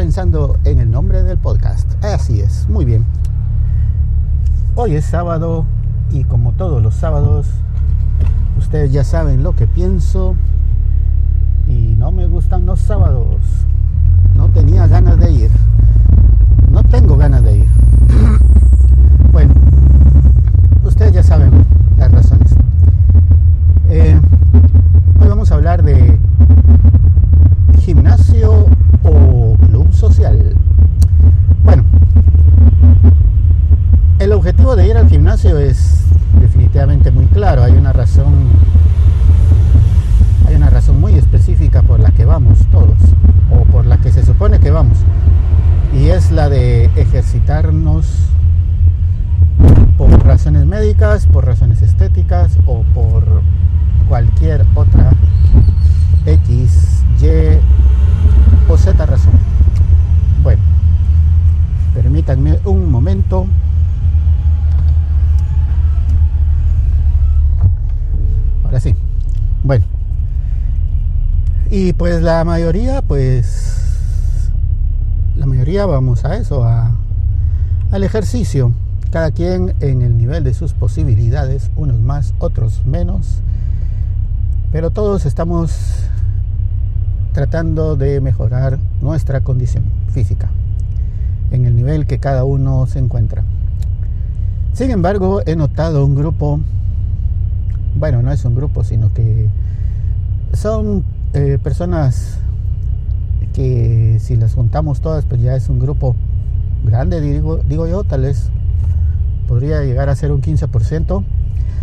pensando en el nombre del podcast. Así es, muy bien. Hoy es sábado y como todos los sábados, ustedes ya saben lo que pienso y no me gustan los sábados. No tenía ganas de ir. No tengo ganas de ir. bueno, ustedes ya saben las razones. Eh, hoy vamos a hablar de gimnasio o club social. Bueno, el objetivo de ir al gimnasio es definitivamente muy claro. Hay una razón, hay una razón muy específica por la que vamos todos, o por la que se supone que vamos, y es la de ejercitarnos por razones médicas, por razones estéticas o por cualquier otra X, Y o Z razón. Bueno, permítanme un Ahora sí. Bueno. Y pues la mayoría, pues la mayoría vamos a eso, a, al ejercicio. Cada quien en el nivel de sus posibilidades, unos más, otros menos. Pero todos estamos tratando de mejorar nuestra condición física en el nivel que cada uno se encuentra. Sin embargo, he notado un grupo, bueno, no es un grupo, sino que son eh, personas que si las juntamos todas, pues ya es un grupo grande, digo, digo yo, tal vez podría llegar a ser un 15%.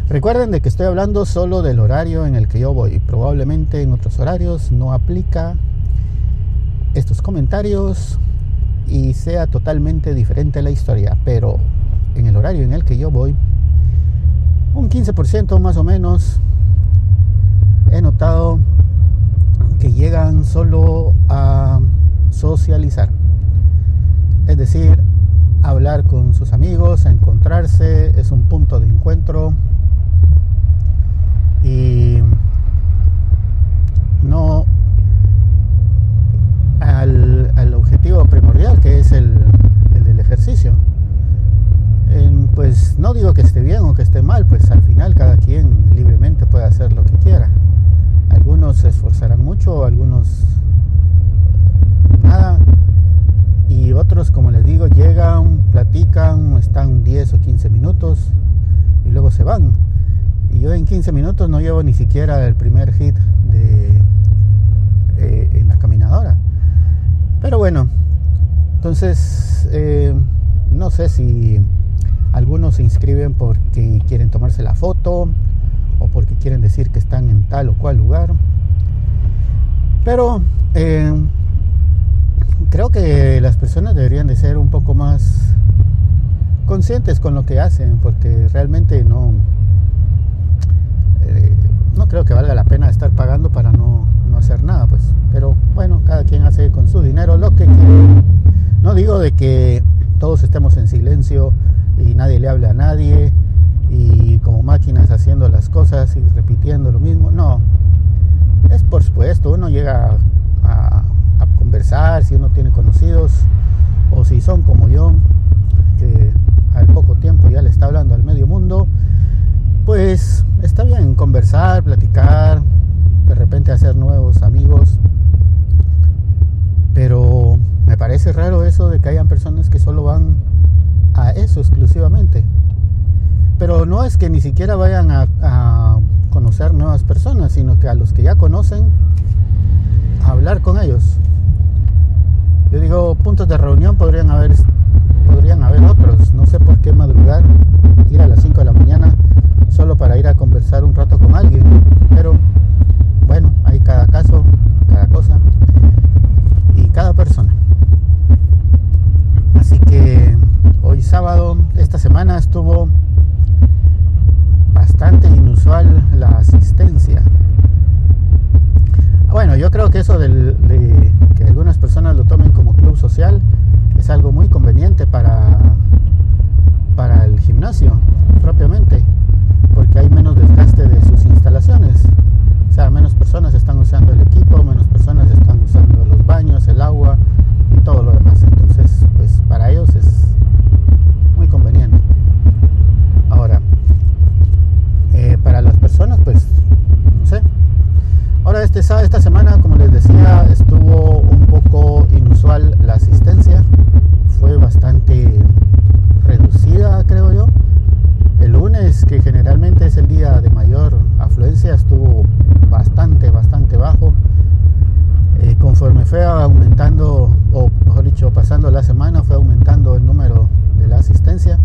Recuerden de que estoy hablando solo del horario en el que yo voy. Probablemente en otros horarios no aplica estos comentarios y sea totalmente diferente la historia. Pero en el horario en el que yo voy, un 15% más o menos, he notado que llegan solo a socializar. Es decir, hablar con sus amigos, a encontrarse, es un punto de encuentro y no al, al objetivo primordial que es el, el del ejercicio. En, pues no digo que esté bien o que esté mal, pues al final cada quien libremente puede hacer lo que quiera. Algunos se esforzarán mucho, algunos nada. Y otros, como les digo, llegan, platican, están 10 o 15 minutos y luego se van y yo en 15 minutos no llevo ni siquiera el primer hit de, eh, en la caminadora. Pero bueno, entonces eh, no sé si algunos se inscriben porque quieren tomarse la foto porque quieren decir que están en tal o cual lugar. Pero eh, creo que las personas deberían de ser un poco más conscientes con lo que hacen, porque realmente no, no creo que valga la pena estar pagando para no, no, hacer nada, pues. Pero bueno, cada quien hace con su dinero lo que quiere. No digo de que todos estemos en silencio y nadie le hable a nadie y máquinas haciendo las cosas y repitiendo lo mismo. No. Es por supuesto, uno llega a, conversar si uno tiene conocidos o si son como yo, que al poco tiempo ya le está hablando al medio mundo pues está bien conversar, platicar, de repente hacer nuevos amigos. Pero me parece raro eso de que hayan personas que solo van a eso exclusivamente. Pero no es que ni siquiera vayan a, conocer nuevas personas, sino que a los que ya conocen, hablar con ellos. Yo digo, puntos de reunión podrían haber, podrían haber otros. No sé por qué madrugar, ir a las 5 de la mañana solo para ir a conversar un rato con alguien. Pero bueno, hay cada caso, cada cosa y cada persona. Así que hoy sábado, esta semana estuvo bastante inusual la asistencia. Bueno, yo creo que eso de que algunas personas lo tomen como club social es algo muy conveniente para, para el gimnasio propiamente porque hay menos desgaste de sus instalaciones. O sea, menos personas están usando el equipo, menos personas están usando los baños, el agua y todo lo. Esta, esta semana, como les decía, estuvo un poco inusual la asistencia. Fue bastante reducida, creo yo. El lunes, que generalmente es el día de mayor afluencia, estuvo bastante, bastante bajo. Eh, conforme fue aumentando, o mejor dicho, pasando la semana, fue aumentando el número de la asistencia.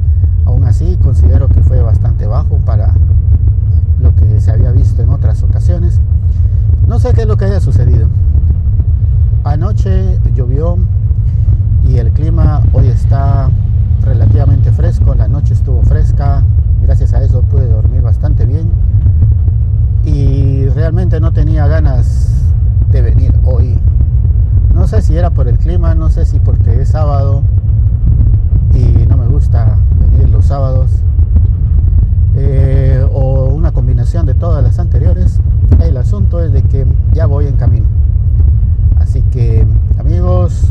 Aún así, considero que fue bastante bajo para lo que se había visto en otras ocasiones. No sé qué es lo que haya sucedido. Llovió y el clima hoy está relativamente fresco. La noche estuvo fresca. Gracias a eso pude dormir bastante bien. Y realmente no tenía ganas de venir hoy. No sé si era por el clima, no sé si porque es sábado y no me gusta venir los sábados. Eh, o una combinación de todas las anteriores. El asunto es de que ya voy en camino. Así que amigos,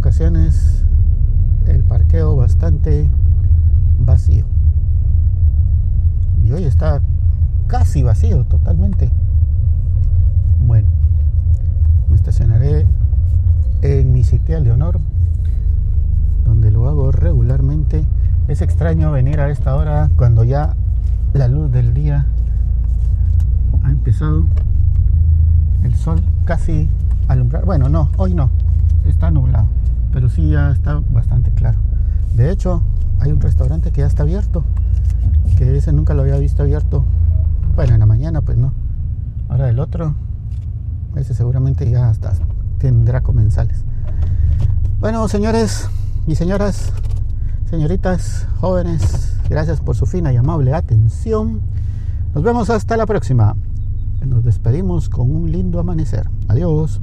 el parqueo bastante vacío. Y hoy está casi vacío totalmente. Bueno, me estacionaré en mi sitial de honor, donde lo hago regularmente. Es extraño venir a esta hora cuando ya la luz del día ha empezado. El sol casi alumbrar. Bueno, no, hoy no. Está nublado. Pero sí ya está bastante claro. De hecho, hay un restaurante que ya está abierto. Que ese nunca lo había visto abierto. Bueno, en la mañana pues no. Ahora el otro ese seguramente ya hasta tendrá comensales. Bueno, señores y señoras, señoritas, jóvenes, gracias por su fina y amable atención. Nos vemos hasta la próxima. Nos despedimos con un lindo amanecer. Adiós.